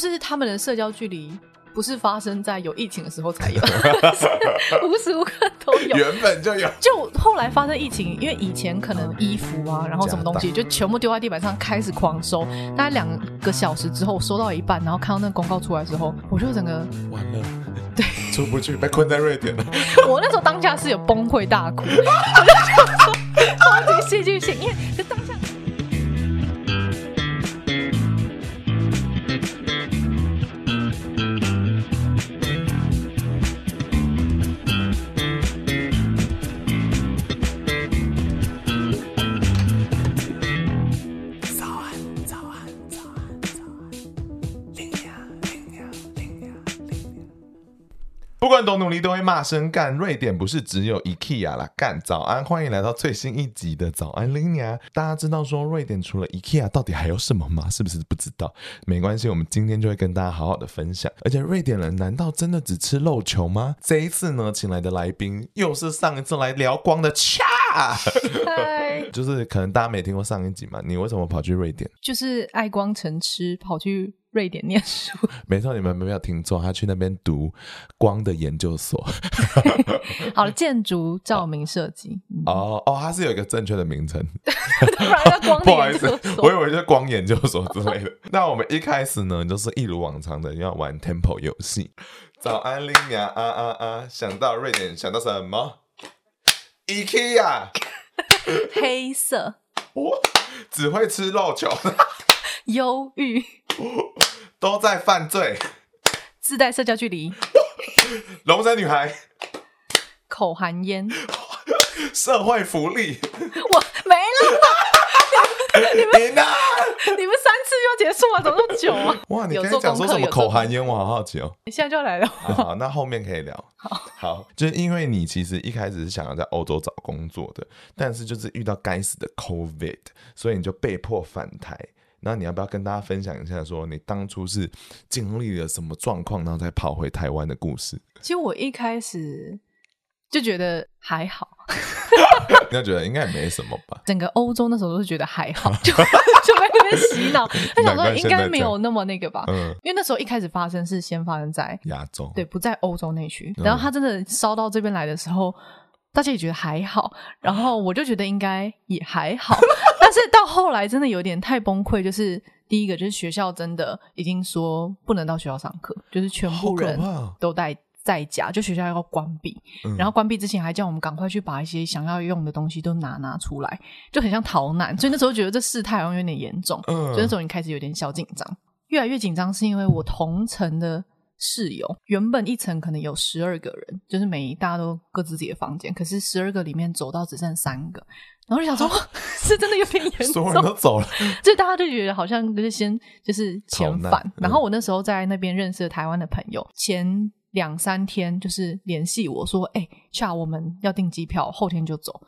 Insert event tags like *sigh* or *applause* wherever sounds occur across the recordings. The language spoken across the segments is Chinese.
就是他们的社交距离。不是发生在有疫情的时候才有，*laughs* 无时无刻都有，原本就有。就后来发生疫情，因为以前可能衣服啊，然后什么东西就全部丢在地板上，开始狂收。大概两个小时之后，收到一半，然后看到那个公告出来之后，我就整个完了，对，出不去，被困在瑞典了。我那时候当下是有崩溃大哭，我就想说超级戏剧性，因为就当下。不管多努力，都会骂声干。瑞典不是只有 IKEA 啦，干。早安，欢迎来到最新一集的早安拎娘。大家知道说瑞典除了 IKEA，到底还有什么吗？是不是不知道？没关系，我们今天就会跟大家好好的分享。而且瑞典人难道真的只吃肉球吗？这一次呢，请来的来宾又是上一次来聊光的恰。*laughs* 就是可能大家没听过上一集嘛？你为什么跑去瑞典？就是爱光城吃，跑去。瑞典念书，*laughs* 没错，你们没有听错，他去那边读光的研究所。*laughs* 好了，建筑照明设计。哦哦，它是有一个正确的名称，*laughs* 不好意思，我以为是光研究所之类的。那我们一开始呢，就是一如往常的要玩 Temple 游戏。早安，拎娘啊啊啊！想到瑞典，想到什么？IKEA，黑色。我只会吃肉球。忧郁，都在犯罪，自带社交距离，龙山女孩，口含烟，社会福利，我没了。你们呢？你们三次就结束了，怎么那么久啊？哇，你刚才讲说什么口含烟？我好好奇哦。你现在就要来了。好，那后面可以聊。*laughs* 好，好，就是因为你其实一开始是想要在欧洲找工作的，但是就是遇到该死的 COVID，所以你就被迫返台。那你要不要跟大家分享一下，说你当初是经历了什么状况，然后再跑回台湾的故事？其实我一开始就觉得还好，*laughs* 你要觉得应该也没什么吧？整个欧洲那时候都是觉得还好，就 *laughs* 就在那边洗脑，*laughs* 他想说应该没有那么那个吧？嗯，因为那时候一开始发生是先发生在亚洲，对，不在欧洲那区。然后他真的烧到这边来的时候。大家也觉得还好，然后我就觉得应该也还好，*laughs* 但是到后来真的有点太崩溃。就是第一个，就是学校真的已经说不能到学校上课，就是全部人都在在家，就学校要关闭。嗯、然后关闭之前还叫我们赶快去把一些想要用的东西都拿拿出来，就很像逃难。所以那时候觉得这事态好像有点严重，嗯、所以那时候已经开始有点小紧张。越来越紧张是因为我同城的。室友原本一层可能有十二个人，就是每一大家都各自自己的房间，可是十二个里面走到只剩三个，然后就想说，啊、是真的有点严重，所有人都走了，就大家就觉得好像就是先就是遣返。嗯、然后我那时候在那边认识了台湾的朋友，前两三天就是联系我说，哎、欸，恰我们要订机票，后天就走。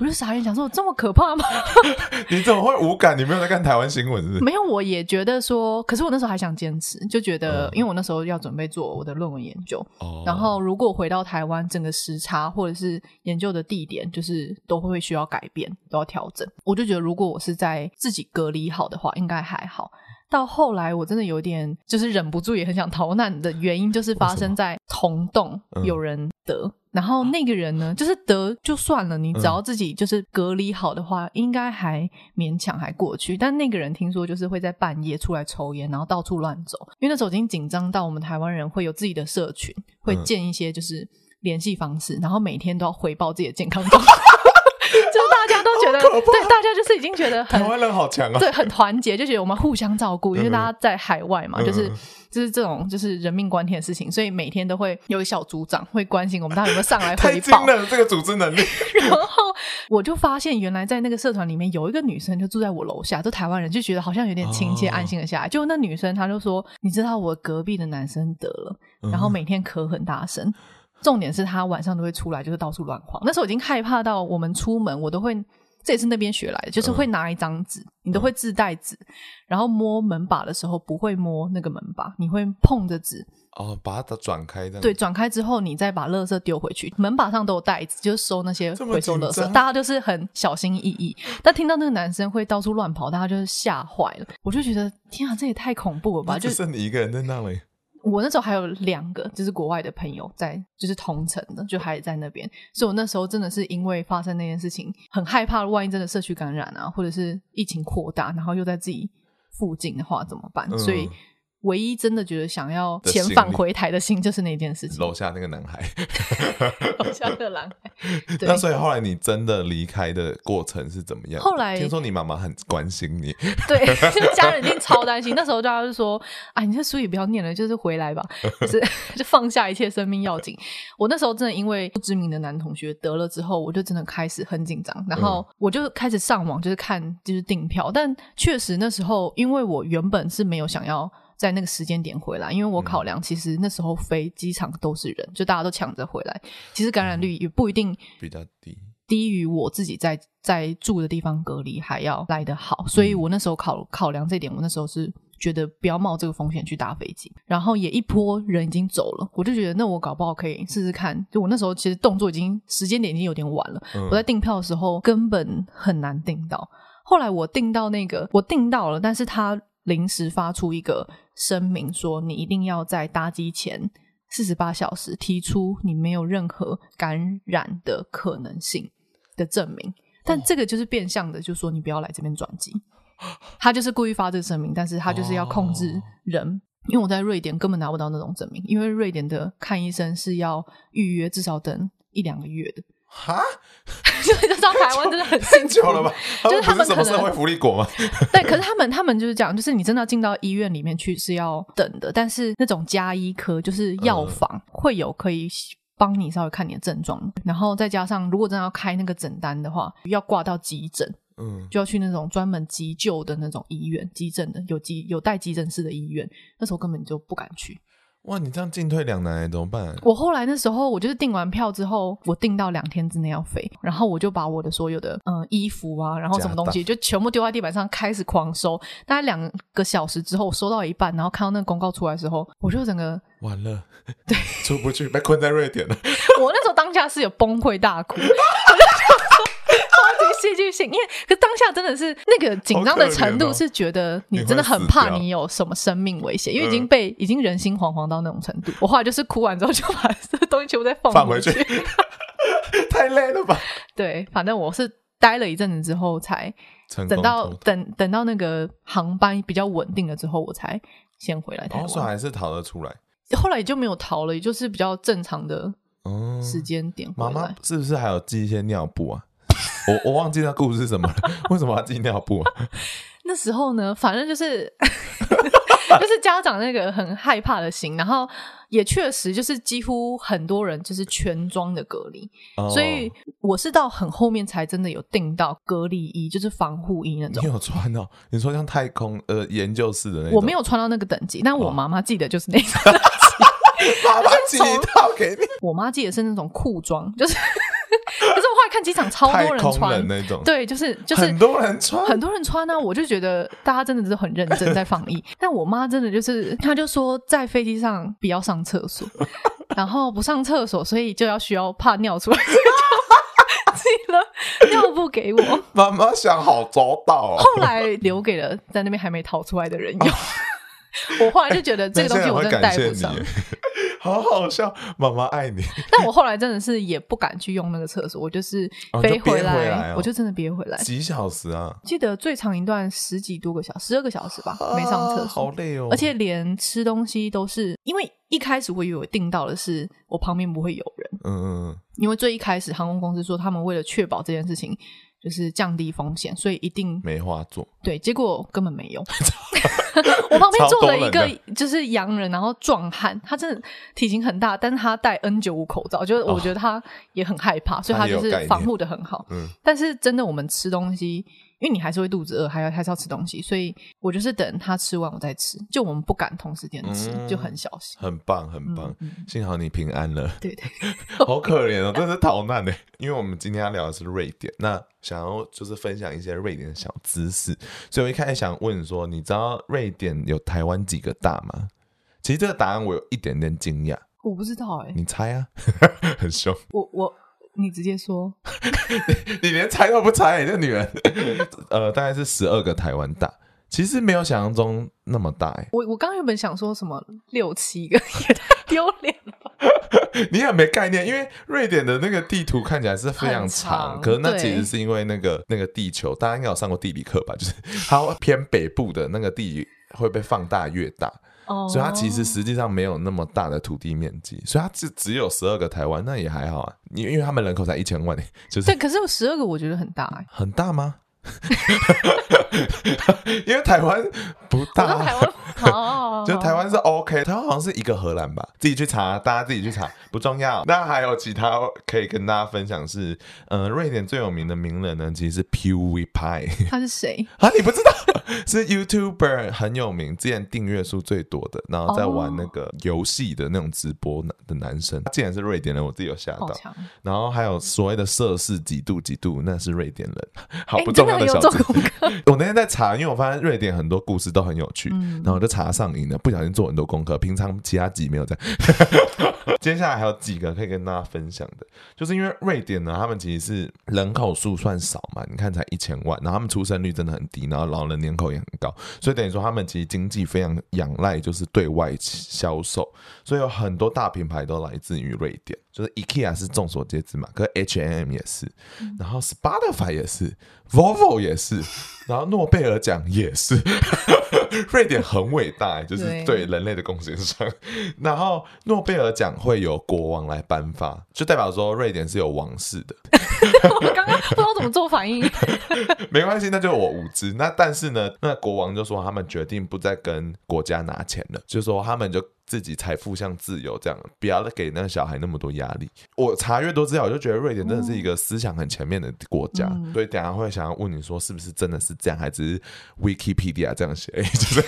我就傻眼，想说这么可怕吗？*laughs* 你怎么会无感？你没有在看台湾新闻是不是？没有，我也觉得说，可是我那时候还想坚持，就觉得，嗯、因为我那时候要准备做我的论文研究，哦、然后如果回到台湾，整个时差或者是研究的地点，就是都会需要改变，都要调整。我就觉得，如果我是在自己隔离好的话，应该还好。到后来，我真的有点就是忍不住，也很想逃难的原因，就是发生在同栋有人得，嗯、然后那个人呢，就是得就算了，你只要自己就是隔离好的话，嗯、应该还勉强还过去。但那个人听说就是会在半夜出来抽烟，然后到处乱走，因为那时候已经紧张到我们台湾人会有自己的社群，会建一些就是联系方式，然后每天都要回报自己的健康状况。*laughs* 觉得对，大家就是已经觉得很台湾人好强啊，对，很团结，就觉得我们互相照顾，因为大家在海外嘛，就是就是这种就是人命关天的事情，所以每天都会有小组长会关心我们，大家有没有上来回报。*laughs* 太这个组织能力。*laughs* 然后我就发现，原来在那个社团里面有一个女生就住在我楼下，就台湾人就觉得好像有点亲切，安心了下来。就那女生她就说：“你知道我隔壁的男生得了，然后每天咳很大声，重点是他晚上都会出来，就是到处乱晃。那时候已经害怕到我们出门，我都会。”这也是那边学来的，就是会拿一张纸，嗯、你都会自带纸，然后摸门把的时候不会摸那个门把，你会碰着纸。哦，把它转开的。对，转开之后，你再把垃圾丢回去。门把上都有袋子，就是收那些回收垃圾。大家就是很小心翼翼。但听到那个男生会到处乱跑，大家就是吓坏了。我就觉得，天啊，这也太恐怖了吧！就剩你一个人在那里。我那时候还有两个，就是国外的朋友在，就是同城的，就还在那边。所以我那时候真的是因为发生那件事情，很害怕，万一真的社区感染啊，或者是疫情扩大，然后又在自己附近的话怎么办？所以。唯一真的觉得想要遣返回台的心，就是那件事情。楼下那个男孩，*laughs* 楼下那个男孩。那所以后来你真的离开的过程是怎么样？后来听说你妈妈很关心你，对，*laughs* 家人一定超担心。那时候大家就说：“啊，你这书也不要念了，就是回来吧，就 *laughs* 是就放下一切，生命要紧。”我那时候真的因为不知名的男同学得了之后，我就真的开始很紧张，然后我就开始上网，就是看就是订票。但确实那时候，因为我原本是没有想要。在那个时间点回来，因为我考量，其实那时候飞机场都是人，就大家都抢着回来，其实感染率也不一定比较低，低于我自己在在住的地方隔离还要来得好，所以我那时候考考量这点，我那时候是觉得不要冒这个风险去搭飞机，然后也一波人已经走了，我就觉得那我搞不好可以试试看，就我那时候其实动作已经时间点已经有点晚了，嗯、我在订票的时候根本很难订到，后来我订到那个我订到了，但是他。临时发出一个声明说，你一定要在搭机前四十八小时提出你没有任何感染的可能性的证明。但这个就是变相的，就说你不要来这边转机。他就是故意发这个声明，但是他就是要控制人。因为我在瑞典根本拿不到那种证明，因为瑞典的看医生是要预约，至少等一两个月的。哈，就就知道台湾真的很辛苦 *laughs* 了吧？就是他们可能什么社会福利国吗？*laughs* 对，可是他们他们就是讲，就是你真的要进到医院里面去是要等的，但是那种加医科就是药房会有可以帮你稍微看你的症状，然后再加上如果真的要开那个诊单的话，要挂到急诊，嗯，就要去那种专门急救的那种医院，急诊的有急有带急诊室的医院，那时候根本就不敢去。哇，你这样进退两难，怎么办？我后来那时候，我就是订完票之后，我订到两天之内要飞，然后我就把我的所有的嗯衣服啊，然后什么东西就全部丢在地板上，开始狂收。大概两个小时之后，我收到一半，然后看到那个公告出来的时候，我就整个完了，对，出不去，被困在瑞典了。*laughs* 我那时候当下是有崩溃大哭。戏剧性，因为可当下真的是那个紧张的程度，是觉得你真的很怕你有什么生命危险，因为已经被已经人心惶惶到那种程度。我后来就是哭完之后就把这东西全部再放回去，*laughs* 太累了吧？对，反正我是待了一阵子之后才等到等等到那个航班比较稳定了之后，我才先回来台湾。好还是逃得出来，后来也就没有逃了，也就是比较正常的时间点。妈妈是不是还有寄一些尿布啊？我我忘记那故事是什么了，为什么要进尿布啊？*laughs* 那时候呢，反正就是 *laughs* 就是家长那个很害怕的心，然后也确实就是几乎很多人就是全装的隔离，哦、所以我是到很后面才真的有订到隔离衣，就是防护衣那种。你有穿哦？你说像太空呃研究室的那种？我没有穿到那个等级，但我妈妈记得就是那种等级。*laughs* 妈妈寄一套给你，*laughs* 我妈寄的是那种裤装，就是。*laughs* 可是我后来看机场超多人穿那种，对，就是就是很多人穿，很多人穿呢、啊。我就觉得大家真的是很认真在防疫。但我妈真的就是，她就说在飞机上不要上厕所，然后不上厕所，所以就要需要怕尿出来，寄了尿布给我。妈妈想好周到、哦，后来留给了在那边还没逃出来的人用。我后来就觉得这个东西我真的带不上。好好笑，妈妈爱你。*laughs* 但我后来真的是也不敢去用那个厕所，我就是飞回来，哦回来哦、我就真的憋回来。几小时啊？记得最长一段十几多个小时，十二个小时吧，啊、没上厕所，好累哦。而且连吃东西都是，因为一开始我以为我订到的是我旁边不会有人，嗯嗯嗯，因为最一开始航空公司说他们为了确保这件事情。就是降低风险，所以一定没话做。对，结果根本没用。*laughs* *laughs* 我旁边坐了一个就是洋人，然后壮汉，他真的体型很大，但是他戴 N 九五口罩，就是我觉得他也很害怕，哦、所以他就是防护的很好。嗯，但是真的我们吃东西因为你还是会肚子饿，还要还是要吃东西，所以我就是等他吃完我再吃。就我们不敢同时间吃，嗯、就很小心。很棒，很棒，嗯嗯、幸好你平安了。对对，好可怜哦，真是逃难呢。因为我们今天要聊的是瑞典，那想要就是分享一些瑞典的小知识，所以我一开始想问说，你知道瑞典有台湾几个大吗？其实这个答案我有一点点惊讶，我不知道哎、欸，你猜啊，*laughs* 很凶，我我。你直接说，*laughs* 你连猜都不猜，欸，这女人，呃，大概是十二个台湾大，其实没有想象中那么大，欸。我我刚原本想说什么六七个，也太丢脸了吧。*laughs* 你也没概念，因为瑞典的那个地图看起来是非常长，长可是那其实是因为那个那个地球，大家应该有上过地理课吧？就是它偏北部的那个地会被放大越大。所以它其实实际上没有那么大的土地面积，所以它只只有十二个台湾，那也还好啊。因为因为他们人口才一千万，*laughs* 就是对。可是有十二个，我觉得很大哎、欸，很大吗？*laughs* 因为台湾不大，台湾 *laughs* 好，就台湾是 OK，台湾好像是一个荷兰吧，自己去查，大家自己去查，*laughs* 不重要。那还有其他可以跟大家分享是，呃，瑞典最有名的名人呢，其实是 PewDiePie，他是谁 *laughs* 啊？你不知道？是 YouTuber 很有名，之前订阅数最多的，然后在玩那个游戏的那种直播的男生，竟然是瑞典人，我自己有吓到。然后还有所谓的摄氏几度几度，那是瑞典人，好不重要。欸、有做功课。我那天在查，因为我发现瑞典很多故事都很有趣，嗯、然后我就查上瘾了，不小心做很多功课。平常其他集没有在。*laughs* 接下来还有几个可以跟大家分享的，就是因为瑞典呢，他们其实是人口数算少嘛，你看才一千万，然后他们出生率真的很低，然后老人人口也很高，所以等于说他们其实经济非常仰赖就是对外销售，所以有很多大品牌都来自于瑞典。就是 IKEA 是众所皆知嘛，可 H&M 也是，然后 Spotify 也是，Volvo 也是，然后诺贝尔奖也是，*laughs* 瑞典很伟大，就是对人类的贡献上。然后诺贝尔奖会由国王来颁发，就代表说瑞典是有王室的。*laughs* 我刚刚不知道怎么做反应，*laughs* 没关系，那就是我无知。那但是呢，那国王就说他们决定不再跟国家拿钱了，就说他们就。自己财富像自由这样，不要给那个小孩那么多压力。我查越多资料，我就觉得瑞典真的是一个思想很前面的国家。嗯、所以等下会想要问你说，是不是真的是这样，还是 Wikipedia 这样写？就 *laughs* 是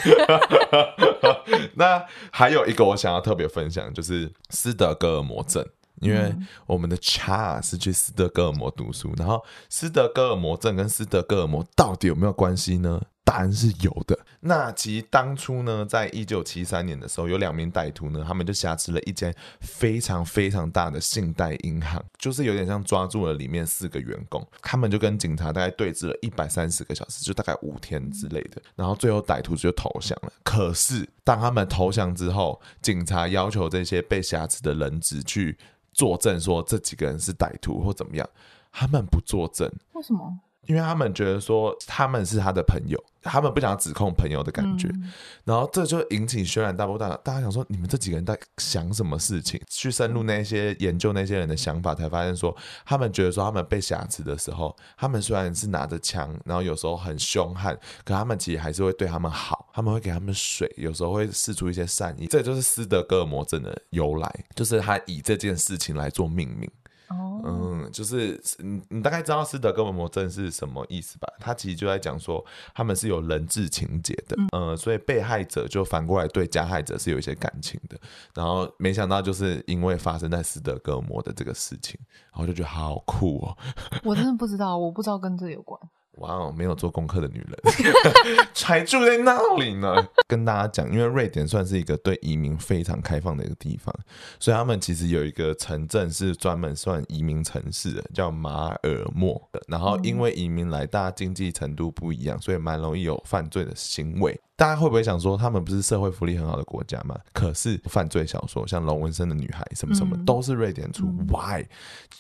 那还有一个我想要特别分享，就是斯德哥尔摩症，因为我们的 Cha 是去斯德哥尔摩读书，然后斯德哥尔摩症跟斯德哥尔摩到底有没有关系呢？答案是有的。那其实当初呢，在一九七三年的时候，有两名歹徒呢，他们就挟持了一间非常非常大的信贷银行，就是有点像抓住了里面四个员工。他们就跟警察大概对峙了一百三十个小时，就大概五天之类的。然后最后歹徒就投降了。可是当他们投降之后，警察要求这些被挟持的人质去作证，说这几个人是歹徒或怎么样，他们不作证。为什么？因为他们觉得说他们是他的朋友，他们不想指控朋友的感觉，嗯、然后这就引起轩然大波。大大家想说，你们这几个人在想什么事情？去深入那些研究那些人的想法，才发现说，他们觉得说他们被挟持的时候，他们虽然是拿着枪，然后有时候很凶悍，可他们其实还是会对他们好，他们会给他们水，有时候会试出一些善意。这就是斯德哥尔摩症的由来，就是他以这件事情来做命名。嗯，就是你你大概知道斯德哥尔摩症是什么意思吧？他其实就在讲说他们是有人质情节的，嗯、呃，所以被害者就反过来对加害者是有一些感情的。然后没想到就是因为发生在斯德哥尔摩的这个事情，然后就觉得好酷哦。*laughs* 我真的不知道，我不知道跟这有关。哇哦，没有做功课的女人，*laughs* 才住在那里呢。跟大家讲，因为瑞典算是一个对移民非常开放的一个地方，所以他们其实有一个城镇是专门算移民城市的，叫马尔默。然后因为移民来，大家经济程度不一样，所以蛮容易有犯罪的行为。大家会不会想说，他们不是社会福利很好的国家吗？可是犯罪小说像龙纹身的女孩什么什么，都是瑞典出。嗯、Why？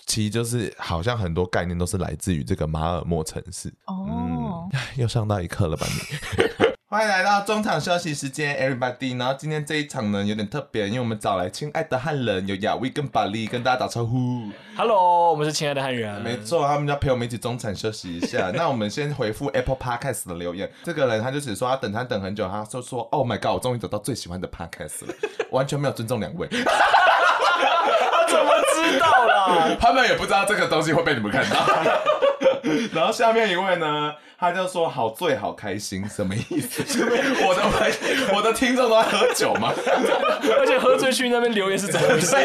其实就是好像很多概念都是来自于这个马尔默城市。哦、嗯，*laughs* 又上到一课了吧你？欢迎来到中场休息时间，everybody。然后今天这一场呢有点特别，因为我们找来亲爱的汉人，有亚威跟巴利跟大家打招呼。Hello，我们是亲爱的汉人。没错，他们要陪我们一起中场休息一下。*laughs* 那我们先回复 Apple Podcast 的留言。这个人他就只说他等他等很久，他就说 Oh my God，我终于找到最喜欢的 Podcast 了，*laughs* 完全没有尊重两位。他怎么知道啦？*laughs* 他们也不知道这个东西会被你们看到。*laughs* 然后下面一位呢，他就说好醉好开心，什么意思？*laughs* 我的我的听众都在喝酒吗？*laughs* 而且喝醉去那边留言是怎么回事？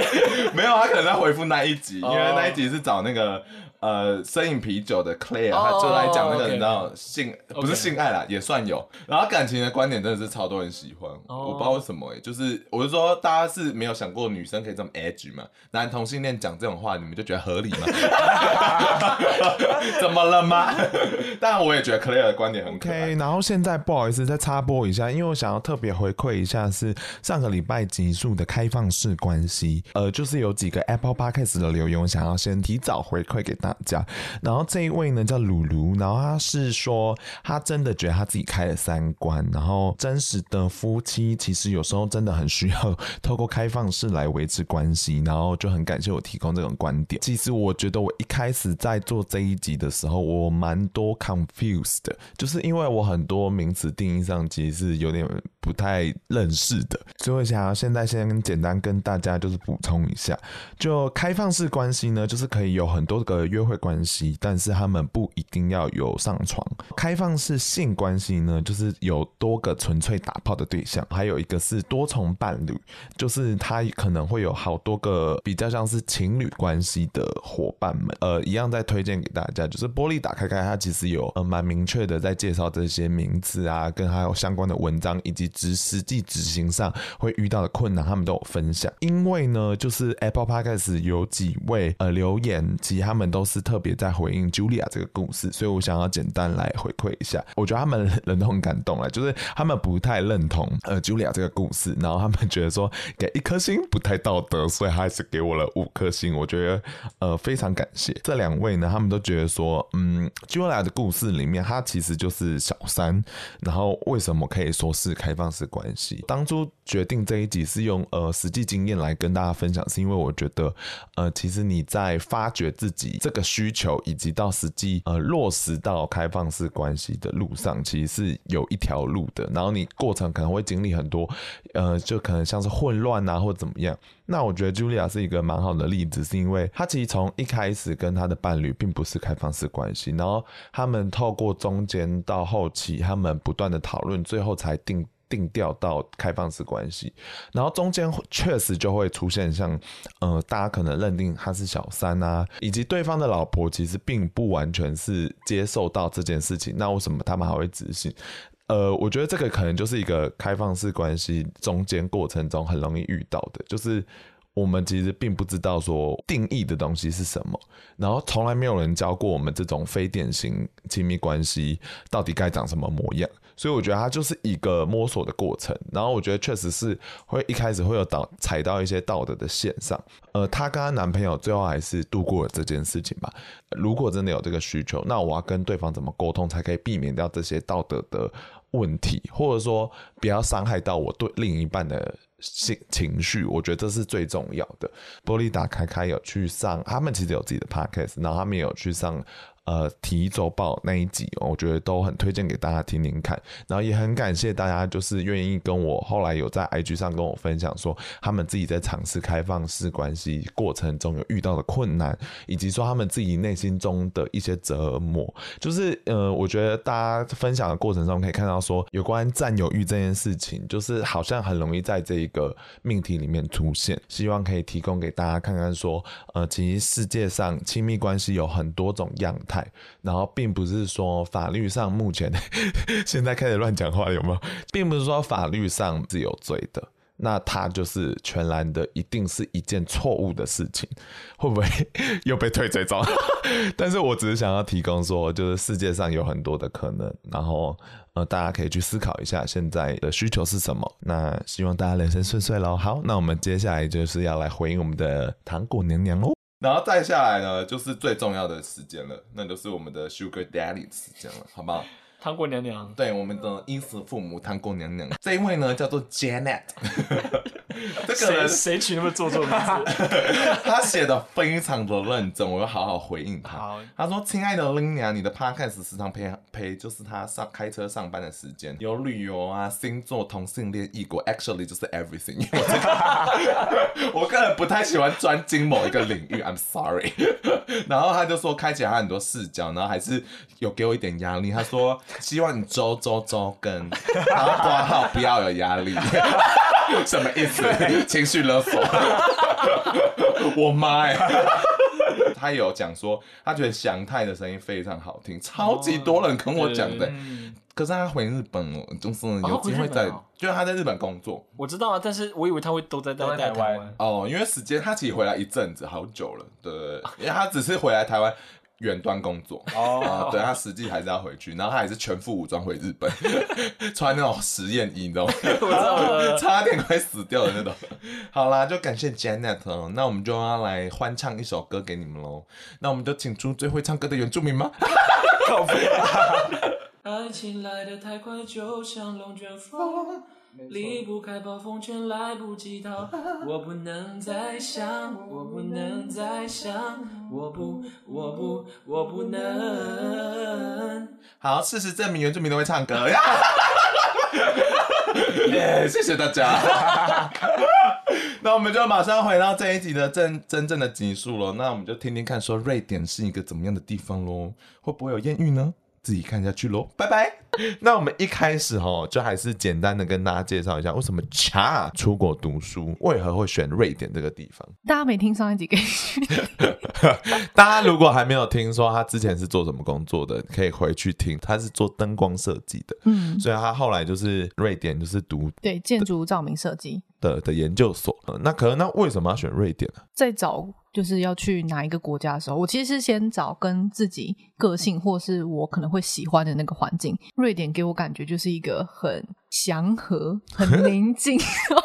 没有，他可能在回复那一集，因为那一集是找那个。呃，生饮啤酒的 Claire，他就来讲那个，你知道性不是性爱啦，也算有。然后感情的观点真的是超多人喜欢，我不知道为什么哎，就是我是说，大家是没有想过女生可以这么 edge 嘛？男同性恋讲这种话，你们就觉得合理吗？*laughs* 怎么了吗？当然，我也觉得 Claire 的观点很 OK。然后现在不好意思再插播一下，因为我想要特别回馈一下，是上个礼拜集数的开放式关系，呃，就是有几个 Apple Podcast 的留言，我想要先提早回馈给大家。大家，然后这一位呢叫鲁鲁，然后他是说他真的觉得他自己开了三关，然后真实的夫妻其实有时候真的很需要透过开放式来维持关系，然后就很感谢我提供这种观点。其实我觉得我一开始在做这一集的时候，我蛮多 confused 的，就是因为我很多名词定义上其实是有点不太认识的，所以我想要现在先简单跟大家就是补充一下，就开放式关系呢，就是可以有很多个约会关系，但是他们不一定要有上床。开放式性关系呢，就是有多个纯粹打炮的对象，还有一个是多重伴侣，就是他可能会有好多个比较像是情侣关系的伙伴们。呃，一样再推荐给大家，就是玻璃打开开，它其实有呃蛮明确的在介绍这些名字啊，跟还有相关的文章，以及执实际执行上会遇到的困难，他们都有分享。因为呢，就是 Apple Podcast 有几位呃留言，其实他们都是。特别在回应 Julia 这个故事，所以我想要简单来回馈一下。我觉得他们 *laughs* 人都很感动了，就是他们不太认同呃 Julia 这个故事，然后他们觉得说给一颗星不太道德，所以还是给我了五颗星。我觉得呃非常感谢这两位呢，他们都觉得说，嗯，Julia 的故事里面，他其实就是小三，然后为什么可以说是开放式关系？当初决定这一集是用呃实际经验来跟大家分享，是因为我觉得呃其实你在发掘自己这。需求以及到实际呃落实到开放式关系的路上，其实是有一条路的。然后你过程可能会经历很多，呃，就可能像是混乱啊，或怎么样。那我觉得 Julia 是一个蛮好的例子，是因为她其实从一开始跟她的伴侣并不是开放式关系，然后他们透过中间到后期，他们不断的讨论，最后才定。定调到开放式关系，然后中间确实就会出现像，呃，大家可能认定他是小三啊，以及对方的老婆其实并不完全是接受到这件事情，那为什么他们还会执行？呃，我觉得这个可能就是一个开放式关系中间过程中很容易遇到的，就是我们其实并不知道说定义的东西是什么，然后从来没有人教过我们这种非典型亲密关系到底该长什么模样。所以我觉得它就是一个摸索的过程，然后我觉得确实是会一开始会有导踩到一些道德的线上，呃，她跟她男朋友最后还是度过了这件事情吧。如果真的有这个需求，那我要跟对方怎么沟通才可以避免掉这些道德的问题，或者说不要伤害到我对另一半的情情绪？我觉得这是最重要的。玻璃打开开有去上，他们其实有自己的 podcast，然后他们也有去上。呃，体周报那一集，我觉得都很推荐给大家听听看。然后也很感谢大家，就是愿意跟我后来有在 IG 上跟我分享说，他们自己在尝试开放式关系过程中有遇到的困难，以及说他们自己内心中的一些折磨。就是呃，我觉得大家分享的过程中可以看到说，有关占有欲这件事情，就是好像很容易在这一个命题里面出现。希望可以提供给大家看看说，呃，其实世界上亲密关系有很多种样态。然后并不是说法律上目前 *laughs* 现在开始乱讲话有没有？并不是说法律上是有罪的，那他就是全然的，一定是一件错误的事情，会不会 *laughs* 又被退追踪？*laughs* 但是我只是想要提供说，就是世界上有很多的可能，然后呃，大家可以去思考一下现在的需求是什么。那希望大家人生顺遂喽。好，那我们接下来就是要来回应我们的糖果娘娘哦。然后再下来呢，就是最重要的时间了，那就是我们的 Sugar Daddy 时间了，好不好？糖果娘娘，对，我们的衣食父母糖果娘娘，这一位呢叫做 Janet，*laughs* 这个人谁谁取那么做作的名字？*laughs* 他写的非常的认真，我要好好回应他。好他说：“亲爱的 Linia，你的 podcast 时常陪陪，就是他上开车上班的时间，有旅游啊、星座、同性恋、异国，actually 就是 everything。*laughs* 我这个我个人不太喜欢专精某一个领域，I'm sorry。*laughs* 然后他就说开启他很多视角，然后还是有给我一点压力。他说希望你周周周更，然后挂号不要有压力。” *laughs* 什么意思？情绪勒索？*laughs* 我妈呀！他有讲说，他觉得祥太的声音非常好听，超级多人跟我讲的。哦、可是他回日本了，就是有机会在，哦、就是他在日本工作。我知道啊，但是我以为他会都在都在台湾哦，因为时间他其实回来一阵子，好久了。对，因为他只是回来台湾。远端工作哦、oh. 呃，对他实际还是要回去，然后他也是全副武装回日本，*laughs* 穿那种实验衣，你 *laughs* 知道吗？我知道，*laughs* 差点快死掉的那种。好啦，就感谢 Janet 哦，那我们就要来欢唱一首歌给你们喽。那我们就请出最会唱歌的原住民吗？爱情来得太快，就像龙卷风。离不开暴风圈，来不及逃。*laughs* 我不能再想，我不能再想，我不，我不，我不能。好，事实证明原住民都会唱歌呀！*laughs* 耶，谢谢大家。*laughs* 那我们就马上回到这一集的真真正的集数了。那我们就听听看，说瑞典是一个怎么样的地方喽？会不会有艳遇呢？自己看下去喽，拜拜。*laughs* 那我们一开始哈，就还是简单的跟大家介绍一下，为什么恰出国读书，为何会选瑞典这个地方？大家没听上一集，可 *laughs* 以大家如果还没有听说他之前是做什么工作的，可以回去听。他是做灯光设计的，嗯，所以他后来就是瑞典，就是读对建筑照明设计的的研究所。那可能那为什么要选瑞典呢？在找。就是要去哪一个国家的时候，我其实是先找跟自己个性或是我可能会喜欢的那个环境。瑞典给我感觉就是一个很祥和、很宁静，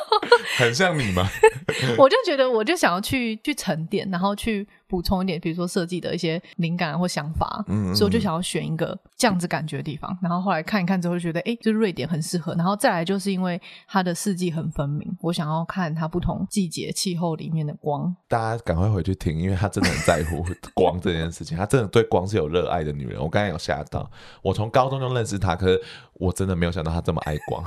*laughs* 很像你吗？*laughs* 我就觉得，我就想要去去沉淀，然后去。补充一点，比如说设计的一些灵感或想法，嗯，嗯，所以我就想要选一个这样子感觉的地方。然后后来看一看之后，就觉得哎，就是瑞典很适合。然后再来就是因为它的四季很分明，我想要看它不同季节气候里面的光。大家赶快回去听，因为他真的很在乎 *laughs* 光这件事情，他真的对光是有热爱的女人。我刚才有吓到，我从高中就认识他，可是我真的没有想到他这么爱光。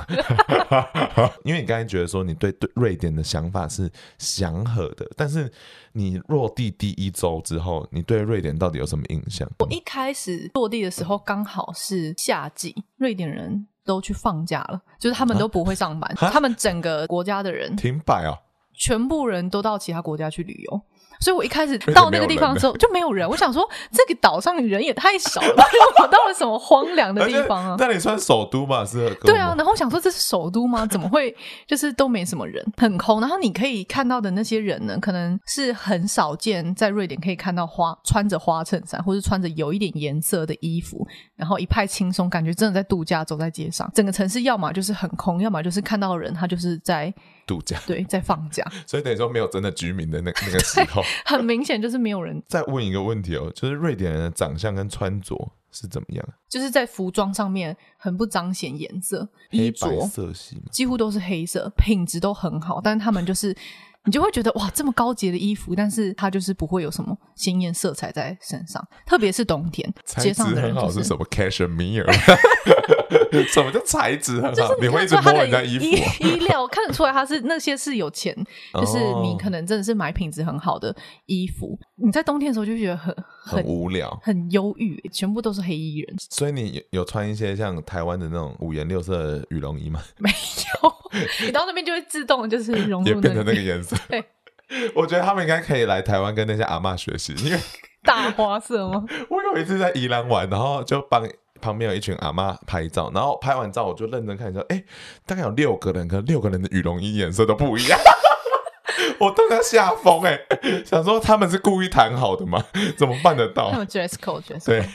*laughs* 因为你刚才觉得说你对对瑞典的想法是祥和的，但是。你落地第一周之后，你对瑞典到底有什么印象？我一开始落地的时候刚好是夏季，瑞典人都去放假了，就是他们都不会上班，他们整个国家的人停摆啊，全部人都到其他国家去旅游。所以我一开始到那个地方的时候就没有人，我想说这个岛上人也太少了吧？*laughs* 我到了什么荒凉的地方啊？那你算首都吧？是？对啊，然后我想说这是首都吗？怎么会就是都没什么人，很空？然后你可以看到的那些人呢，可能是很少见，在瑞典可以看到花穿着花衬衫，或是穿着有一点颜色的衣服，然后一派轻松，感觉真的在度假，走在街上，整个城市要么就是很空，要么就是看到人他就是在。度假对，在放假，*laughs* 所以等于说没有真的居民的那那个时候，*laughs* 很明显就是没有人。再问一个问题哦，就是瑞典人的长相跟穿着是怎么样？就是在服装上面很不彰显颜色，衣着色系几乎都是黑色，品质都很好，但是他们就是。你就会觉得哇，这么高级的衣服，但是它就是不会有什么鲜艳色彩在身上，特别是冬天。街上的人很好是什么？Cashmere？*laughs* 什么叫材质很好？你，你会一直摸人家衣服，啊？*laughs* 衣料看得出来，他是那些是有钱，就是你可能真的是买品质很好的衣服。你在冬天的时候就觉得很很，很无聊，很忧郁，全部都是黑衣人。所以你有穿一些像台湾的那种五颜六色的羽绒衣吗？*laughs* 没有，你到那边就会自动就是融入，也变成那个颜色。对，我觉得他们应该可以来台湾跟那些阿嬷学习，因为大花色吗？我有一次在宜兰玩，然后就帮旁边有一群阿妈拍照，然后拍完照我就认真看一下，哎，大概有六个人，可六个人的羽绒衣颜色都不一样，我当然吓疯哎，想说他们是故意谈好的吗？怎么办得到？他们 dress code。对，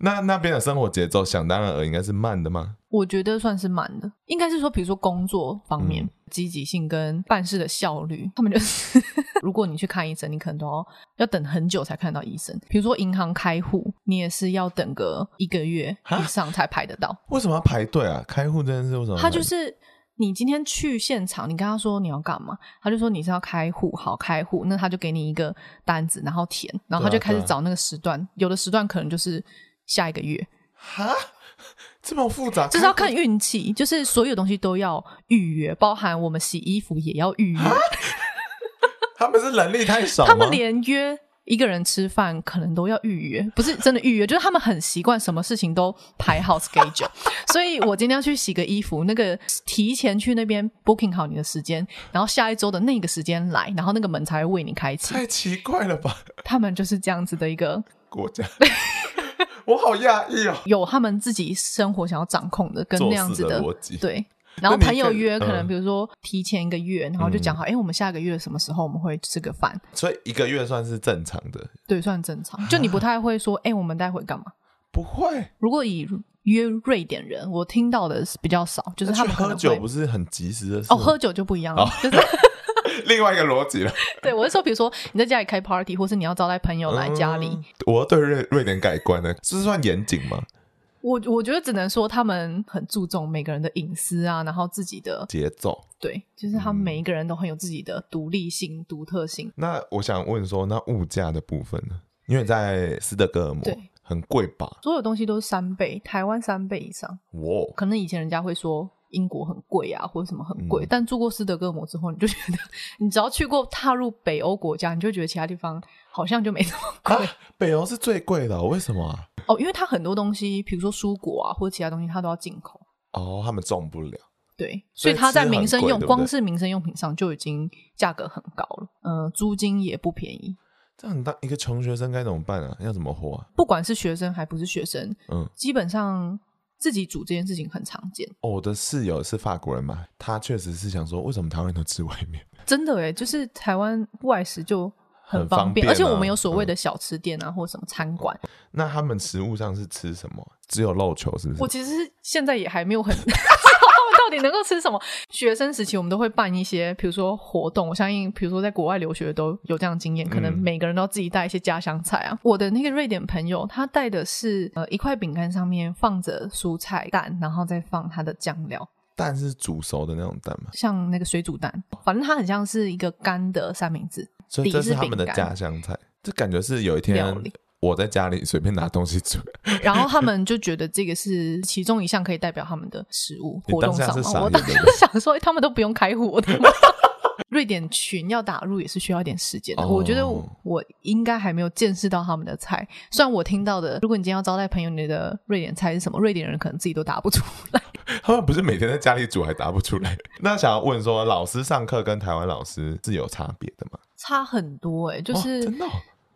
那那边的生活节奏想当然而应该是慢的吗？我觉得算是慢的，应该是说，比如说工作方面、嗯、积极性跟办事的效率，他们就是，*laughs* 如果你去看医生，你可能都要要等很久才看到医生。比如说银行开户，你也是要等个一个月以上才排得到。为什么要排队啊？开户真的是为什么？他就是你今天去现场，你跟他说你要干嘛，他就说你是要开户，好开户，那他就给你一个单子，然后填，然后他就开始找那个时段，有的时段可能就是下一个月。哈，*laughs* 这么复杂，就是要看运气，就是所有东西都要预约，包含我们洗衣服也要预约。*laughs* 他们是人力太少，他们连约。一个人吃饭可能都要预约，不是真的预约，就是他们很习惯什么事情都排好 schedule。*laughs* 所以我今天要去洗个衣服，那个提前去那边 booking 好你的时间，然后下一周的那个时间来，然后那个门才会为你开启。太奇怪了吧？他们就是这样子的一个国家，*laughs* 我好讶异哦。有他们自己生活想要掌控的，跟那样子的，的逻辑，对。然后朋友约可能，比如说提前一个月，然后就讲好，哎，我们下个月什么时候我们会吃个饭？所以一个月算是正常的，对，算正常。就你不太会说，哎，我们待会干嘛？*laughs* 不会。如果以约瑞典人，我听到的是比较少，就是他们喝酒不是很及时的事哦，喝酒就不一样了，就是另外一个逻辑了。对，我是说，比如说你在家里开 party，或是你要招待朋友来家里，我对瑞瑞典改观了，这是算严谨吗？我我觉得只能说他们很注重每个人的隐私啊，然后自己的节奏，对，就是他们每一个人都很有自己的独立性、独、嗯、特性。那我想问说，那物价的部分呢？因为在斯德哥尔摩，对，很贵吧？所有东西都是三倍，台湾三倍以上。哇，可能以前人家会说英国很贵啊，或者什么很贵，嗯、但住过斯德哥尔摩之后，你就觉得，*laughs* 你只要去过踏入北欧国家，你就觉得其他地方好像就没那么贵。啊、北欧是最贵的，为什么啊？哦，因为它很多东西，比如说蔬果啊，或者其他东西，它都要进口。哦，他们种不了。对，所以它在民生用，光是民生用品上就已经价格很高了。嗯、呃，租金也不便宜。这样，当一个穷学生该怎么办啊？要怎么活啊？不管是学生还不是学生，嗯，基本上自己煮这件事情很常见。哦，我的室友是法国人嘛，他确实是想说，为什么台湾人都吃外面？真的哎，就是台湾外食就。很方便，而且我们有所谓的小吃店啊，或什么餐馆。那他们食物上是吃什么？只有肉球是不是？我其实现在也还没有很 *laughs* 到底能够吃什么。学生时期我们都会办一些，比如说活动。我相信，比如说在国外留学都有这样的经验，可能每个人都要自己带一些家乡菜啊。我的那个瑞典朋友，他带的是呃一块饼干上面放着蔬菜蛋，然后再放他的酱料。蛋是煮熟的那种蛋吗？像那个水煮蛋，反正它很像是一个干的三明治。所以这是他们的家乡菜，这感觉是有一天我在家里随便拿东西煮，*laughs* 然后他们就觉得这个是其中一项可以代表他们的食物活动上。我当时想说，他们都不用开火的吗？*laughs* 瑞典群要打入也是需要一点时间的。我觉得我应该还没有见识到他们的菜。虽然我听到的，如果你今天要招待朋友，你的瑞典菜是什么？瑞典人可能自己都答不出来。*laughs* 他们不是每天在家里煮还答不出来？那想要问说，老师上课跟台湾老师是有差别的吗？差很多哎、欸，就是真的，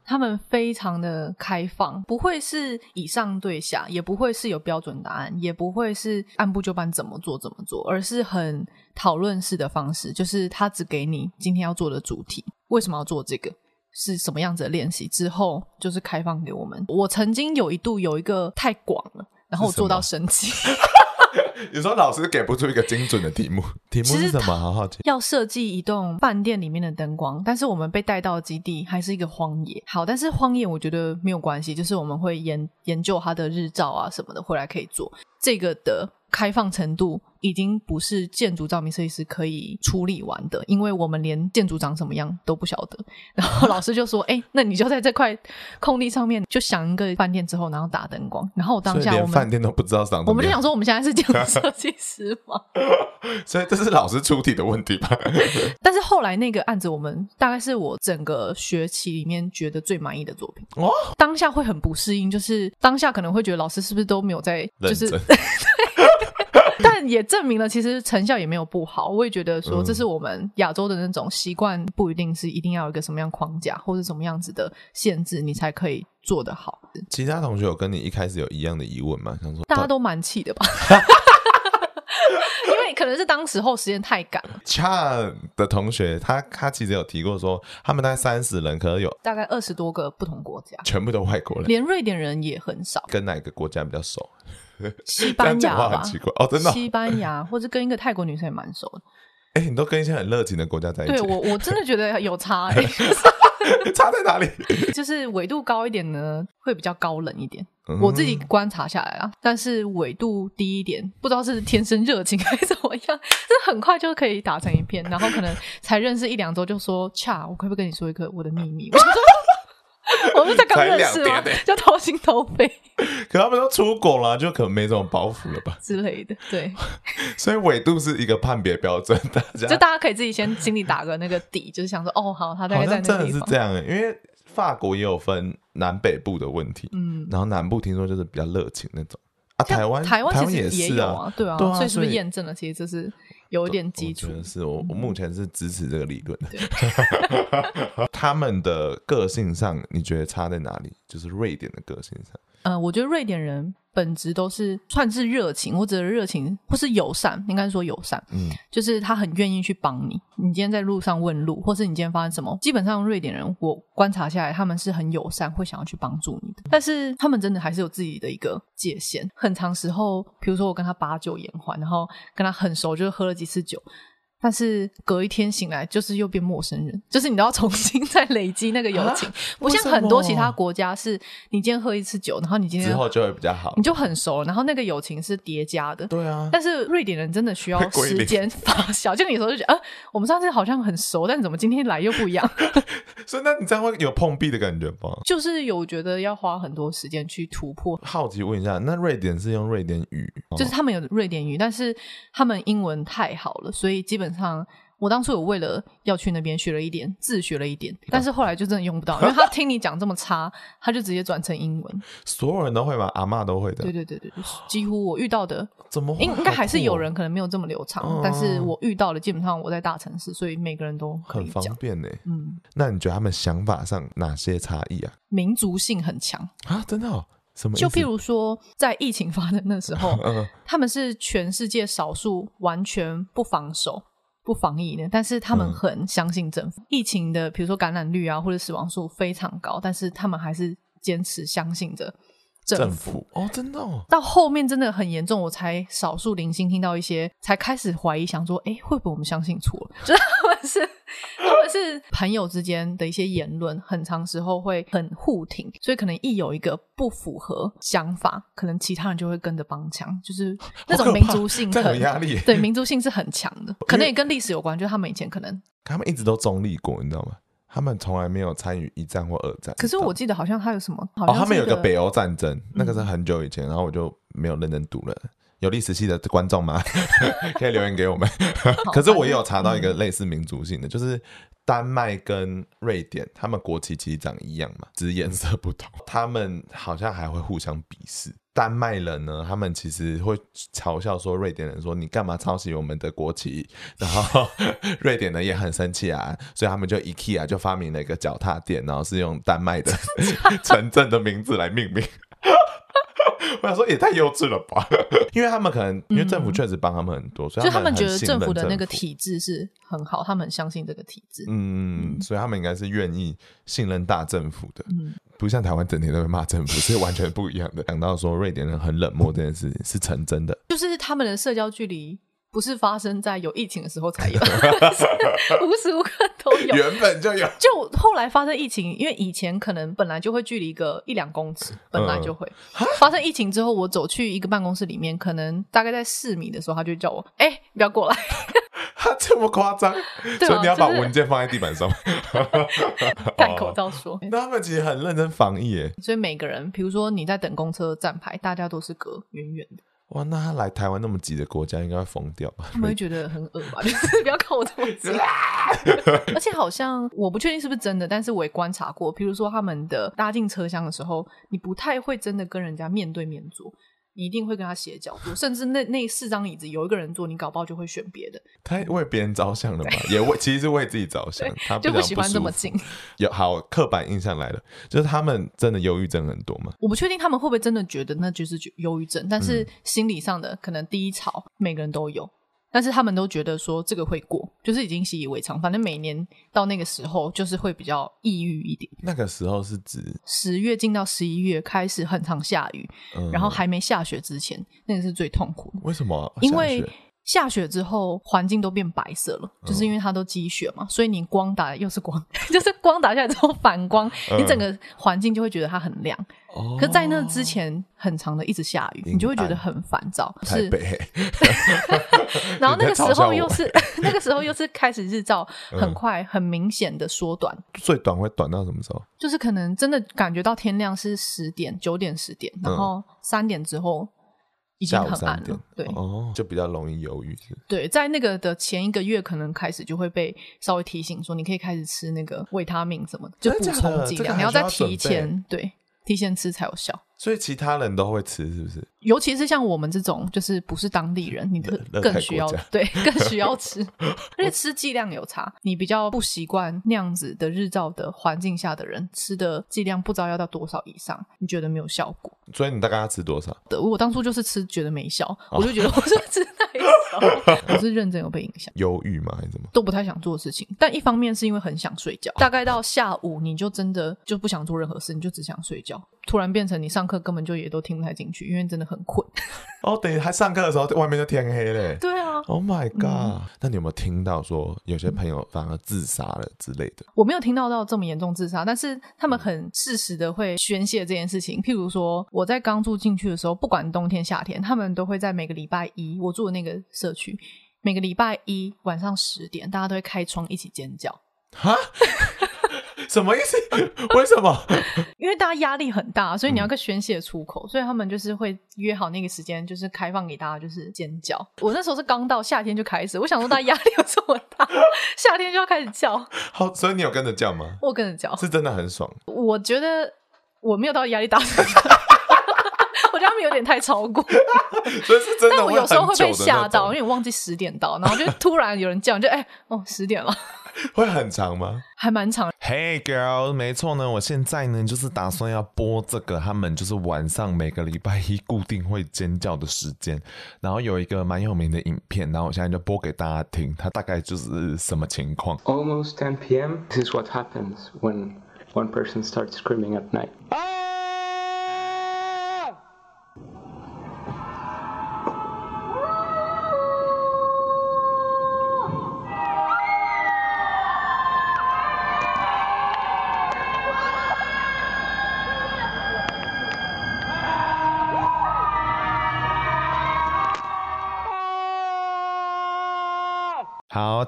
他们非常的开放，不会是以上对下，也不会是有标准答案，也不会是按部就班怎么做怎么做，而是很讨论式的方式，就是他只给你今天要做的主题，为什么要做这个，是什么样子的练习，之后就是开放给我们。我曾经有一度有一个太广了，然后我做到生气。*laughs* 有时候老师给不出一个精准的题目，题目是什么？好好奇。要设计一栋饭店里面的灯光，但是我们被带到的基地还是一个荒野。好，但是荒野我觉得没有关系，就是我们会研研究它的日照啊什么的，回来可以做这个的。开放程度已经不是建筑照明设计师可以处理完的，因为我们连建筑长什么样都不晓得。然后老师就说：“哎、欸，那你就在这块空地上面就想一个饭店之后，然后打灯光。”然后我当下我们连饭店都不知道长，我们就想说我们现在是建筑设计师吗？*laughs* 所以这是老师出题的问题吧？*laughs* 但是后来那个案子，我们大概是我整个学期里面觉得最满意的作品。哦，当下会很不适应，就是当下可能会觉得老师是不是都没有在就是。*laughs* 但也证明了，其实成效也没有不好。我也觉得说，这是我们亚洲的那种习惯，不一定是一定要有一个什么样框架或者什么样子的限制，你才可以做得好。其他同学有跟你一开始有一样的疑问吗？想说大家都蛮气的吧？*laughs* 因为可能是当时候时间太赶了。恰的同学，他他其实有提过说，他们大概三十人，可能有大概二十多个不同国家，全部都外国人，连瑞典人也很少。跟哪个国家比较熟？西班 *laughs* 牙吧，哦，真的，西班牙或者跟一个泰国女生也蛮熟的。哎，你都跟一些很热情的国家在一起。对我，我真的 *laughs* 觉得有差哎。*laughs* 差在哪里？就是纬度高一点呢，会比较高冷一点。嗯、我自己观察下来啊，但是纬度低一点，不知道是天生热情还是怎么样，这很快就可以打成一片，然后可能才认识一两周就说，恰，我可不可以跟你说一个我的秘密？我说 *laughs* 我们才刚认识吗？就掏心掏肺。*laughs* 可他们都出国了，就可能没这种包袱了吧之类的。对，*laughs* 所以纬度是一个判别标准，大家就大家可以自己先心里打个那个底，就是想说，哦，好，他大概在那个地方。真的是这样，因为法国也有分南北部的问题，嗯，然后南部听说就是比较热情那种啊。台湾台湾其实也有啊，对啊，所以是不是验证了？其实这是。有一点基础，我觉得是我我目前是支持这个理论的。*laughs* 他们的个性上，你觉得差在哪里？就是瑞典的个性上。嗯、呃，我觉得瑞典人本质都是算是热情，或者热情，或是友善，应该说友善。嗯，就是他很愿意去帮你。你今天在路上问路，或是你今天发生什么，基本上瑞典人我观察下来，他们是很友善，会想要去帮助你的。但是他们真的还是有自己的一个界限。很长时候，比如说我跟他把酒言欢，然后跟他很熟，就是喝了几次酒。但是隔一天醒来，就是又变陌生人，就是你都要重新再累积那个友情，不像很多其他国家，是你今天喝一次酒，然后你今天之后就会比较好，你就很熟了，然后那个友情是叠加的。对啊，但是瑞典人真的需要 *laughs* 时间发酵，就你有时候就觉得，啊，我们上次好像很熟，但怎么今天来又不一样？*laughs* *laughs* 所以那你这样会有碰壁的感觉吗？就是有觉得要花很多时间去突破。好奇问一下，那瑞典是用瑞典语？就是他们有瑞典语，但是他们英文太好了，所以基本上。我当初有为了要去那边学了一点，自学了一点，但是后来就真的用不到，因为他听你讲这么差，他就直接转成英文。*laughs* 所有人都会吗？阿妈都会的。对对对对，几乎我遇到的，怎么应应该还是有人可能没有这么流畅，哦、但是我遇到的基本上我在大城市，所以每个人都很方便呢。嗯，那你觉得他们想法上哪些差异啊？民族性很强啊，真的？哦？什么？就譬如说，在疫情发生的时候，*laughs* 他们是全世界少数完全不防守。不防疫的，但是他们很相信政府。嗯、疫情的，比如说感染率啊，或者死亡数非常高，但是他们还是坚持相信着政府。哦，真的哦。到后面真的很严重，我才少数零星听到一些，才开始怀疑，想说，哎，会不会我们相信错了？*laughs* 就他们是。他们是朋友之间的一些言论，很长时候会很互挺，所以可能一有一个不符合想法，可能其他人就会跟着帮腔，就是那种民族性很，很压力。对，民族性是很强的，可能也跟历史有关，就是他们以前可能他们一直都中立过，你知道吗？他们从来没有参与一战或二战。可是我记得好像他有什么，好像、哦、他们有个北欧战争，那个是很久以前，然后我就没有认真读了。有历史系的观众吗？*laughs* 可以留言给我们。可是我也有查到一个类似民族性的，就是丹麦跟瑞典，他们国旗其实长一样嘛，只是颜色不同。他们好像还会互相鄙视。丹麦人呢，他们其实会嘲笑说瑞典人说，你干嘛抄袭我们的国旗？然后 *laughs* 瑞典人也很生气啊，所以他们就 IKEA 就发明了一个脚踏垫，然后是用丹麦的 *laughs* 城镇的名字来命名。我想说也太幼稚了吧，*laughs* 因为他们可能因为政府确实帮他们很多，嗯、所以他们，觉得政府的那个体制是很好，他们很相信这个体制。嗯，嗯，所以他们应该是愿意信任大政府的，嗯，不像台湾整天都会骂政府，是完全不一样的。讲到说瑞典人很冷漠这件事情是成真的，就是他们的社交距离。不是发生在有疫情的时候才有，是 *laughs* 无时无刻都有，原本就有。就后来发生疫情，因为以前可能本来就会距离个一两公尺，本来就会。嗯、发生疫情之后，我走去一个办公室里面，可能大概在四米的时候，他就叫我：“哎、欸，不要过来。*laughs* ”他这么夸张，所以你要把文件放在地板上，*laughs* 戴口罩说。那他们其实很认真防疫耶，所以每个人，比如说你在等公车站牌，大家都是隔远远的。哇，那他来台湾那么挤的国家，应该会疯掉吧？他们会觉得很恶吧？就 *laughs* 是不要看我这么挤。*laughs* 而且好像我不确定是不是真的，但是我也观察过，比如说他们的搭进车厢的时候，你不太会真的跟人家面对面坐。你一定会跟他斜角度，甚至那那四张椅子有一个人坐，你搞不好就会选别的。他为别人着想了嘛？也为其实是为自己着想，他不就不喜欢这么近。有好刻板印象来了，就是他们真的忧郁症很多吗？我不确定他们会不会真的觉得那就是忧郁症，但是心理上的可能低潮，每个人都有。但是他们都觉得说这个会过，就是已经习以为常。反正每年到那个时候，就是会比较抑郁一点。那个时候是指十月进到十一月开始很常下雨，嗯、然后还没下雪之前，那个是最痛苦的。为什么？因为下雪之后，环境都变白色了，就是因为它都积雪嘛，所以你光打又是光，*laughs* 就是光打下来之后反光，你整个环境就会觉得它很亮。哦。可在那之前，很长的一直下雨，你就会觉得很烦躁。是。*laughs* 然后那个时候又是 *laughs* 那个时候又是开始日照很快很明显的缩短。最短会短到什么时候？就是可能真的感觉到天亮是十点、九点、十点，然后三点之后。已经很暗了，对，哦，就比较容易犹豫。对，在那个的前一个月，可能开始就会被稍微提醒说，你可以开始吃那个维他命什么的，就补充剂量，你要再提前，对，提前吃才有效。所以其他人都会吃，是不是？尤其是像我们这种，就是不是当地人，你更需要对，*laughs* 更需要吃，而且吃剂量有差。你比较不习惯那样子的日照的环境下的人，吃的剂量不知道要到多少以上，你觉得没有效果。所以你大概要吃多少？的，我当初就是吃觉得没效，哦、我就觉得我是吃太少，*laughs* 我是认真有被影响，忧郁吗？还是什么？都不太想做事情。但一方面是因为很想睡觉，大概到下午你就真的就不想做任何事，你就只想睡觉。突然变成你上课根本就也都听不太进去，因为真的很困。*laughs* 哦，等于还上课的时候，外面就天黑嘞。对啊。Oh my god！、嗯、那你有没有听到说有些朋友反而自杀了之类的？我没有听到到这么严重自杀，但是他们很适时的会宣泄这件事情。譬如说，我在刚住进去的时候，不管冬天夏天，他们都会在每个礼拜一，我住的那个社区，每个礼拜一晚上十点，大家都会开窗一起尖叫。哈？什么意思？*laughs* 为什么？*laughs* 因为大家压力很大，所以你要个宣泄出口，嗯，所以他们就是会约好那个时间，就是开放给大家，就是尖叫。我那时候是刚到，夏天就开始，我想说大家压力有这么大，*laughs* 夏天就要开始叫。好，所以你有跟着叫吗？我跟着叫，是真的很爽。我觉得我没有到压力大，我觉得他们有点太超过，所以是真的。但我有时候会被吓到，因为我忘记十点到，然后就突然有人叫，就哎、欸、哦十点了。*laughs* 会很长吗？还蛮长。Hey girl，没错呢，我现在呢就是打算要播这个，他们就是晚上每个礼拜一固定会尖叫的时间，然后有一个蛮有名的影片，然后我现在就播给大家听，它大概就是什么情况？Almost 10 p.m. This is what happens when one person starts screaming at night.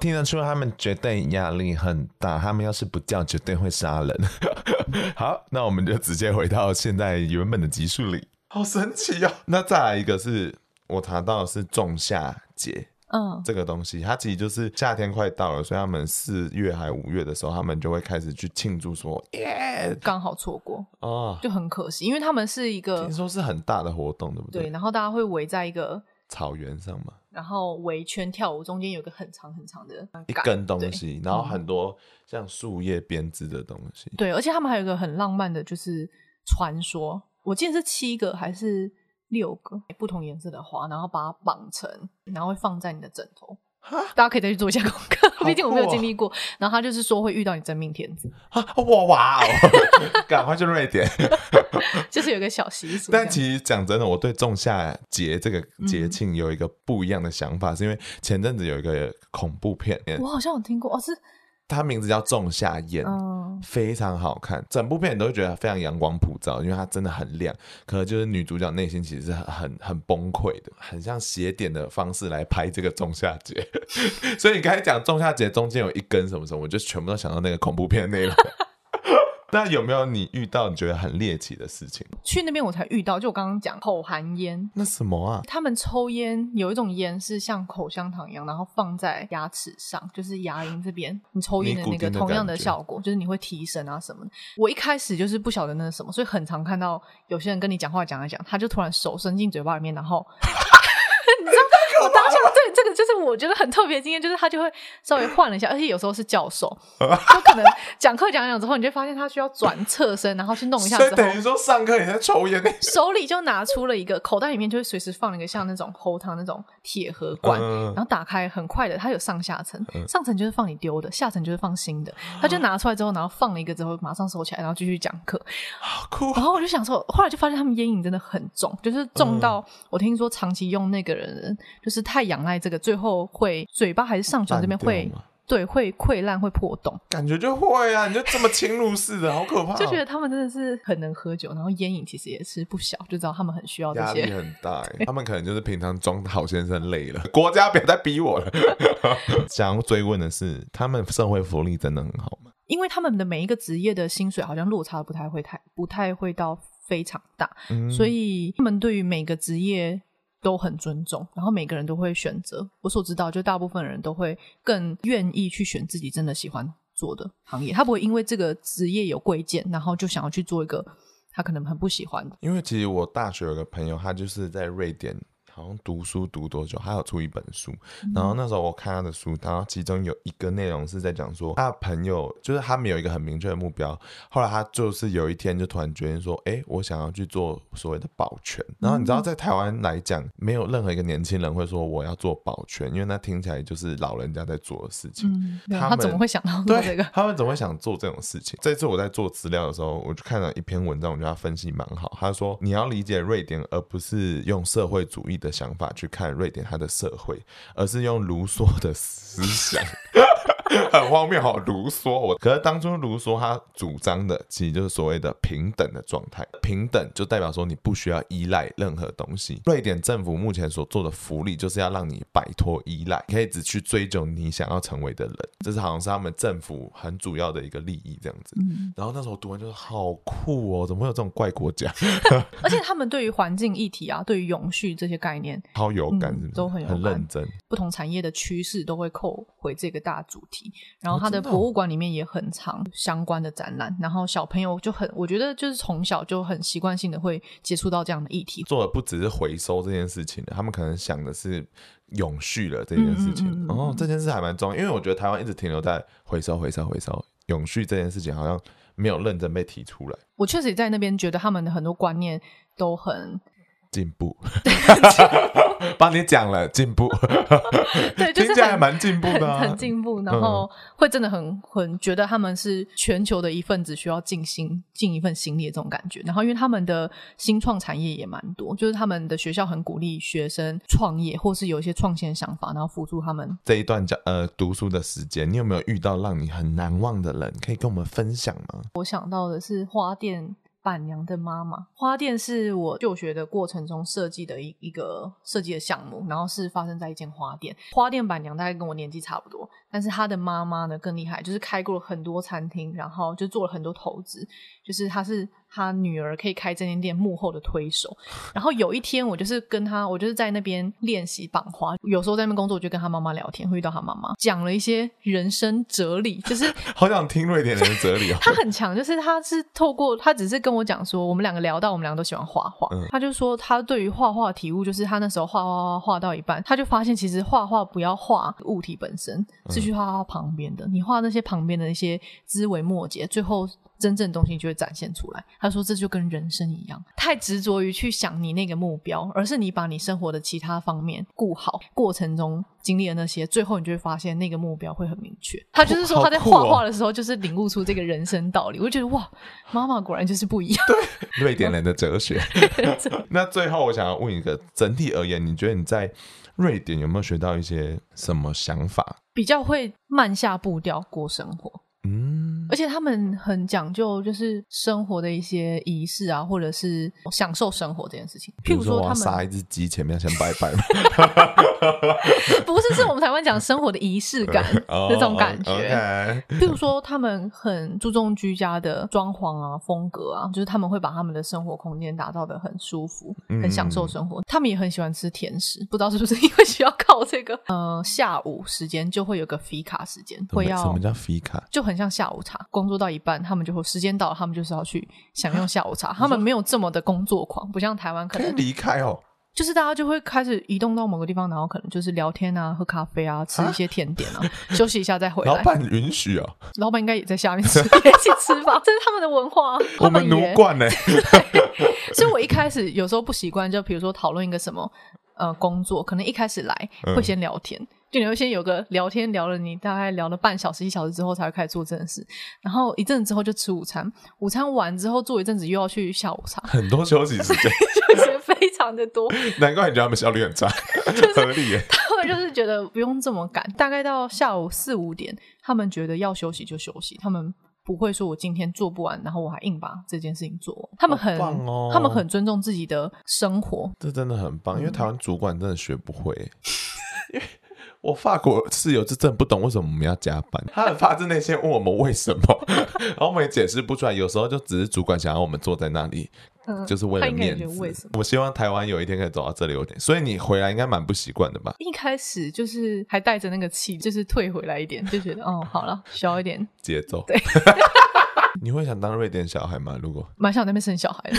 听得出他们绝对压力很大，他们要是不叫，绝对会杀人。*laughs* 好，那我们就直接回到现在原本的集数里。好神奇哦！那再来一个是我查到的是仲夏节，嗯，这个东西它其实就是夏天快到了，所以他们四月还五月的时候，他们就会开始去庆祝说，说耶，刚好错过哦，就很可惜，因为他们是一个听说是很大的活动，对不对？对，然后大家会围在一个。草原上嘛，然后围圈跳舞，中间有个很长很长的一根东西，然后很多像树叶编织的东西。对，而且他们还有一个很浪漫的，就是传说，我记得是七个还是六个不同颜色的花，然后把它绑成，然后会放在你的枕头。大家可以再去做一下功课，毕竟我没有经历过。然后他就是说会遇到你真命天子啊。哇哇哦！*laughs* 赶快去瑞典，*laughs* 就是有个小习俗。但其实讲真的，我对仲夏节这个节庆有一个不一样的想法，嗯、是因为前阵子有一个恐怖片，我好像有听过哦，是。它名字叫《仲夏夜》，嗯，非常好看。整部片你都会觉得非常阳光普照，因为它真的很亮。可能就是女主角内心其实是很很崩溃的，很像邪点的方式来拍这个仲夏节。*laughs* 所以你刚才讲仲夏节中间有一根什么什么，我就全部都想到那个恐怖片的内容。那有没有你遇到你觉得很猎奇的事情？去那边我才遇到，就我刚刚讲口含烟，那什么啊？他们抽烟有一种烟是像口香糖一样，然后放在牙齿上，就是牙龈这边，你抽烟的那个同样的效果，就是你会提神啊什么的。我一开始就是不晓得那是什么，所以很常看到有些人跟你讲话讲一讲，他就突然手伸进嘴巴里面，然后。我当下对这个就是我觉得很特别的经验，就是他就会稍微换了一下，而且有时候是教授，*laughs* 就可能讲课讲讲之后，你就发现他需要转侧身，然后去弄一下所以等于说上课也在抽烟，手里就拿出了一个口袋里面就会随时放一个像那种喉糖那种铁盒罐，然后打开很快的，它有上下层，上层就是放你丢的，下层就是放新的，他就拿出来之后，然后放了一个之后马上收起来，然后继续讲课，好酷。然后我就想说，后来就发现他们烟瘾真的很重，就是重到我听说长期用那个人就。就是太仰赖这个，最后会嘴巴还是上唇这边会。对，会溃烂，会破洞，感觉就会啊！你就这么侵入式的，好可怕、哦。就觉得他们真的是很能喝酒，然后烟瘾其实也是不小，就知道他们很需要这些。压力很大，*laughs* 他们可能就是平常装好先生累了，国家不要再逼我了。*laughs* 想要追问的是，他们社会福利真的很好吗？因为他们的每一个职业的薪水好像落差不太会太不太会到非常大，嗯、所以他们对于每个职业。都很尊重，然后每个人都会选择。我所知道，就大部分人都会更愿意去选自己真的喜欢做的行业。他不会因为这个职业有贵贱，然后就想要去做一个他可能很不喜欢。因为其实我大学有个朋友，他就是在瑞典。好像读书读多久，他有出一本书，然后那时候我看他的书，然后其中有一个内容是在讲说，他的朋友就是他们有一个很明确的目标，后来他就是有一天就突然决定说，哎，我想要去做所谓的保全。然后你知道在台湾来讲，没有任何一个年轻人会说我要做保全，因为那听起来就是老人家在做的事情。嗯，他，怎么会想到做这个？他们怎么会想做这种事情？这次我在做资料的时候，我就看了一篇文章，我觉得他分析蛮好。他说你要理解瑞典，而不是用社会主义的想法去看。瑞典它的社会，而是用卢梭的思想。*laughs* *laughs* 很荒谬，好卢梭。我可是当初卢梭他主张的，其实就是所谓的平等的状态。平等就代表说你不需要依赖任何东西。瑞典政府目前所做的福利，就是要让你摆脱依赖，可以只去追求你想要成为的人。这是好像是他们政府很主要的一个利益，这样子。嗯、然后那时候读完就是好酷哦，怎么会有这种怪国家？*laughs* 而且他们对于环境议题啊，对于永续这些概念，超有感是不是，嗯，都很有很认真。不同产业的趋势都会扣回这个大主题。然后他的博物馆里面也很常相关的展览，然后小朋友就很，我觉得就是从小就很习惯性的会接触到这样的议题。做的不只是回收这件事情，他们可能想的是永续了这件事情。嗯后嗯嗯哦，这件事还蛮重要，因为我觉得台湾一直停留在回收、回收、回收，永续这件事情好像没有认真被提出来。我确实也在那边觉得他们的很多观念都很。进步，*laughs* 帮你讲了进步，*laughs* 对，就是听起来还蛮进步的，很进步，然后会真的很很觉得他们是全球的一份子，需要尽心尽一份心力的这种感觉。然后，因为他们的新创产业也蛮多，就是他们的学校很鼓励学生创业，或是有一些创新的想法，然后辅助他们。这一段讲呃读书的时间，你有没有遇到让你很难忘的人，可以跟我们分享吗？我想到的是花店。板娘的妈妈花店是我就学的过程中设计的一一个设计的项目，然后是发生在一间花店。花店板娘大概跟我年纪差不多，但是她的妈妈呢更厉害，就是开过了很多餐厅，然后就做了很多投资，就是她是。他女儿可以开这间店幕后的推手，*laughs* 然后有一天我就是跟他，我就是在那边练习绑花，有时候在那边工作，我就跟他妈妈聊天，会遇到他妈妈，讲了一些人生哲理，就是 *laughs* 好想听瑞典人的哲理哦。*laughs* 他很强，就是他是透过他只是跟我讲说，我们两个聊到我们两个都喜欢画画，嗯、他就说他对于画画的体悟就是他那时候画画画画到一半，他就发现其实画画不要画物体本身，是去画画旁边的，你画那些旁边的那些枝微末节，最后。真正东西就会展现出来。他说：“这就跟人生一样，太执着于去想你那个目标，而是你把你生活的其他方面顾好，过程中经历的那些，最后你就会发现那个目标会很明确。”他就是说他在画画的时候，就是领悟出这个人生道理。我就觉得哇，妈妈果然就是不一样。*laughs* 对，瑞典人的哲学。那最后我想要问一个，整体而言，你觉得你在瑞典有没有学到一些什么想法？比较会慢下步调过生活。嗯，而且他们很讲究，就是生活的一些仪式啊，或者是享受生活这件事情。譬如说，他们杀一只鸡前面先拜拜 *laughs* 不是，是我们台湾讲生活的仪式感 *laughs* 这种感觉。譬如说，他们很注重居家的装潢啊、风格啊，就是他们会把他们的生活空间打造的很舒服、很享受生活。他们也很喜欢吃甜食，不知道是不是因为需要靠这个。呃，下午时间就会有个 fika 时间，会要什么叫 fika？就很。很像下午茶，工作到一半，他们就会时间到了，他们就是要去享用下午茶。他们没有这么的工作狂，不像台湾可能离开哦。就是大家就会开始移动到某个地方，然后可能就是聊天啊、喝咖啡啊、吃一些甜点啊，*laughs* 休息一下再回来。老板允许啊？老板应该也在下面吃，一起吃吧。这是他们的文化。*laughs* 我们奴惯呢。*laughs* 所以我一开始有时候不习惯，就比如说讨论一个什么呃工作，可能一开始来会先聊天。就你会先有个聊天，聊了你大概聊了半小时一小时之后，才会开始做正事。然后一阵子之后就吃午餐，午餐完之后做一阵子又要去下午茶，*laughs* 很多休息时间，休息非常的多。难怪你觉得他们效率很差，*laughs* 就是、合理耶。他们就是觉得不用这么赶，大概到下午四五点，他们觉得要休息就休息，他们。不会说，我今天做不完，然后我还硬把这件事情做完。他们很，哦、他们很尊重自己的生活，这真的很棒。因为台湾主管真的学不会，*laughs* 因为我法国室友是真的不懂为什么我们要加班，他很发自内心问我们为什么，*laughs* 然后我们也解释不出来。有时候就只是主管想要我们坐在那里。嗯，就是为了面子。为什么？我希望台湾有一天可以走到这里有点，所以你回来应该蛮不习惯的吧？一开始就是还带着那个气，就是退回来一点，就觉得哦，好了，小一点节奏。对，*laughs* 你会想当瑞典小孩吗？如果蛮想在那边生小孩的。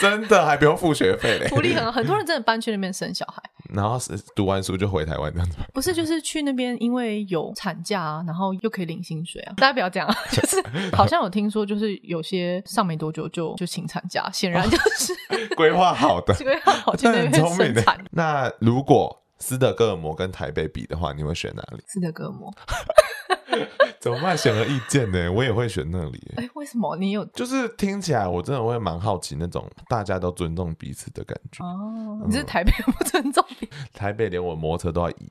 真的还不用付学费嘞，福利很好，很多人真的搬去那边生小孩，然后是读完书就回台湾这样子。不是，就是去那边，因为有产假啊，然后又可以领薪水啊。大家不要这样啊，*laughs* 就是好像有听说，就是有些上没多久就就请产假，显然 *laughs* 就是规划好的，规划好去那边 *laughs* 生产。那如果斯德哥尔摩跟台北比的话，你会选哪里？斯德哥尔摩。*laughs* 怎么办？显而易见呢，我也会选那里。哎、欸，为什么？你有就是听起来，我真的会蛮好奇那种大家都尊重彼此的感觉。哦，你是台北不尊重彼此？*laughs* 台北连我摩托车都要移，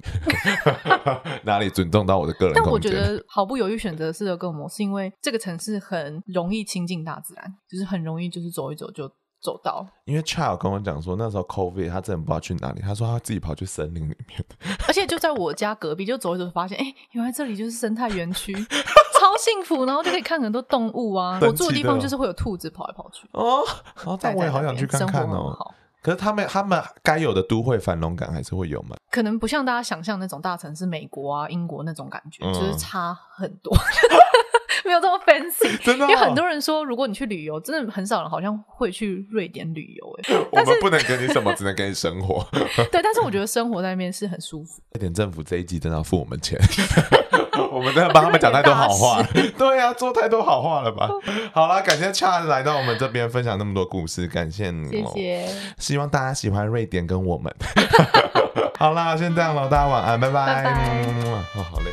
*laughs* 哪里尊重到我的个人？但我觉得毫不犹豫选择斯德哥尔摩，是因为这个城市很容易亲近大自然，就是很容易就是走一走就。走到，因为 Child 跟我讲说，那时候 COVID 他真的不知道去哪里，他说他自己跑去森林里面，*laughs* 而且就在我家隔壁，就走一走发现，哎、欸，原来这里就是生态园区，*laughs* 超幸福，然后就可以看很多动物啊。*laughs* 我住的地方就是会有兔子跑来跑去哦，然后但我也好想去看看哦。可是他们他们该有的都会繁荣感还是会有吗？可能不像大家想象那种大城市，美国啊、英国那种感觉，嗯、就是差很多。*laughs* 没有这么 fancy，*laughs* 真的、哦。因为很多人说，如果你去旅游，真的很少人好像会去瑞典旅游。哎，*laughs* 我们不能给你什么，只能给你生活。对，但是我觉得生活在那边是很舒服。瑞典政府这一季真的要付我们钱，我们真的帮他们讲太多好话。对呀、啊，做太多好话了吧？好啦，感谢 Charles 来到我们这边分享那么多故事，感谢你、哦，谢谢。希望大家喜欢瑞典跟我们。好啦，先这样了，大家晚安，拜拜。拜拜。嗯，哦，好累。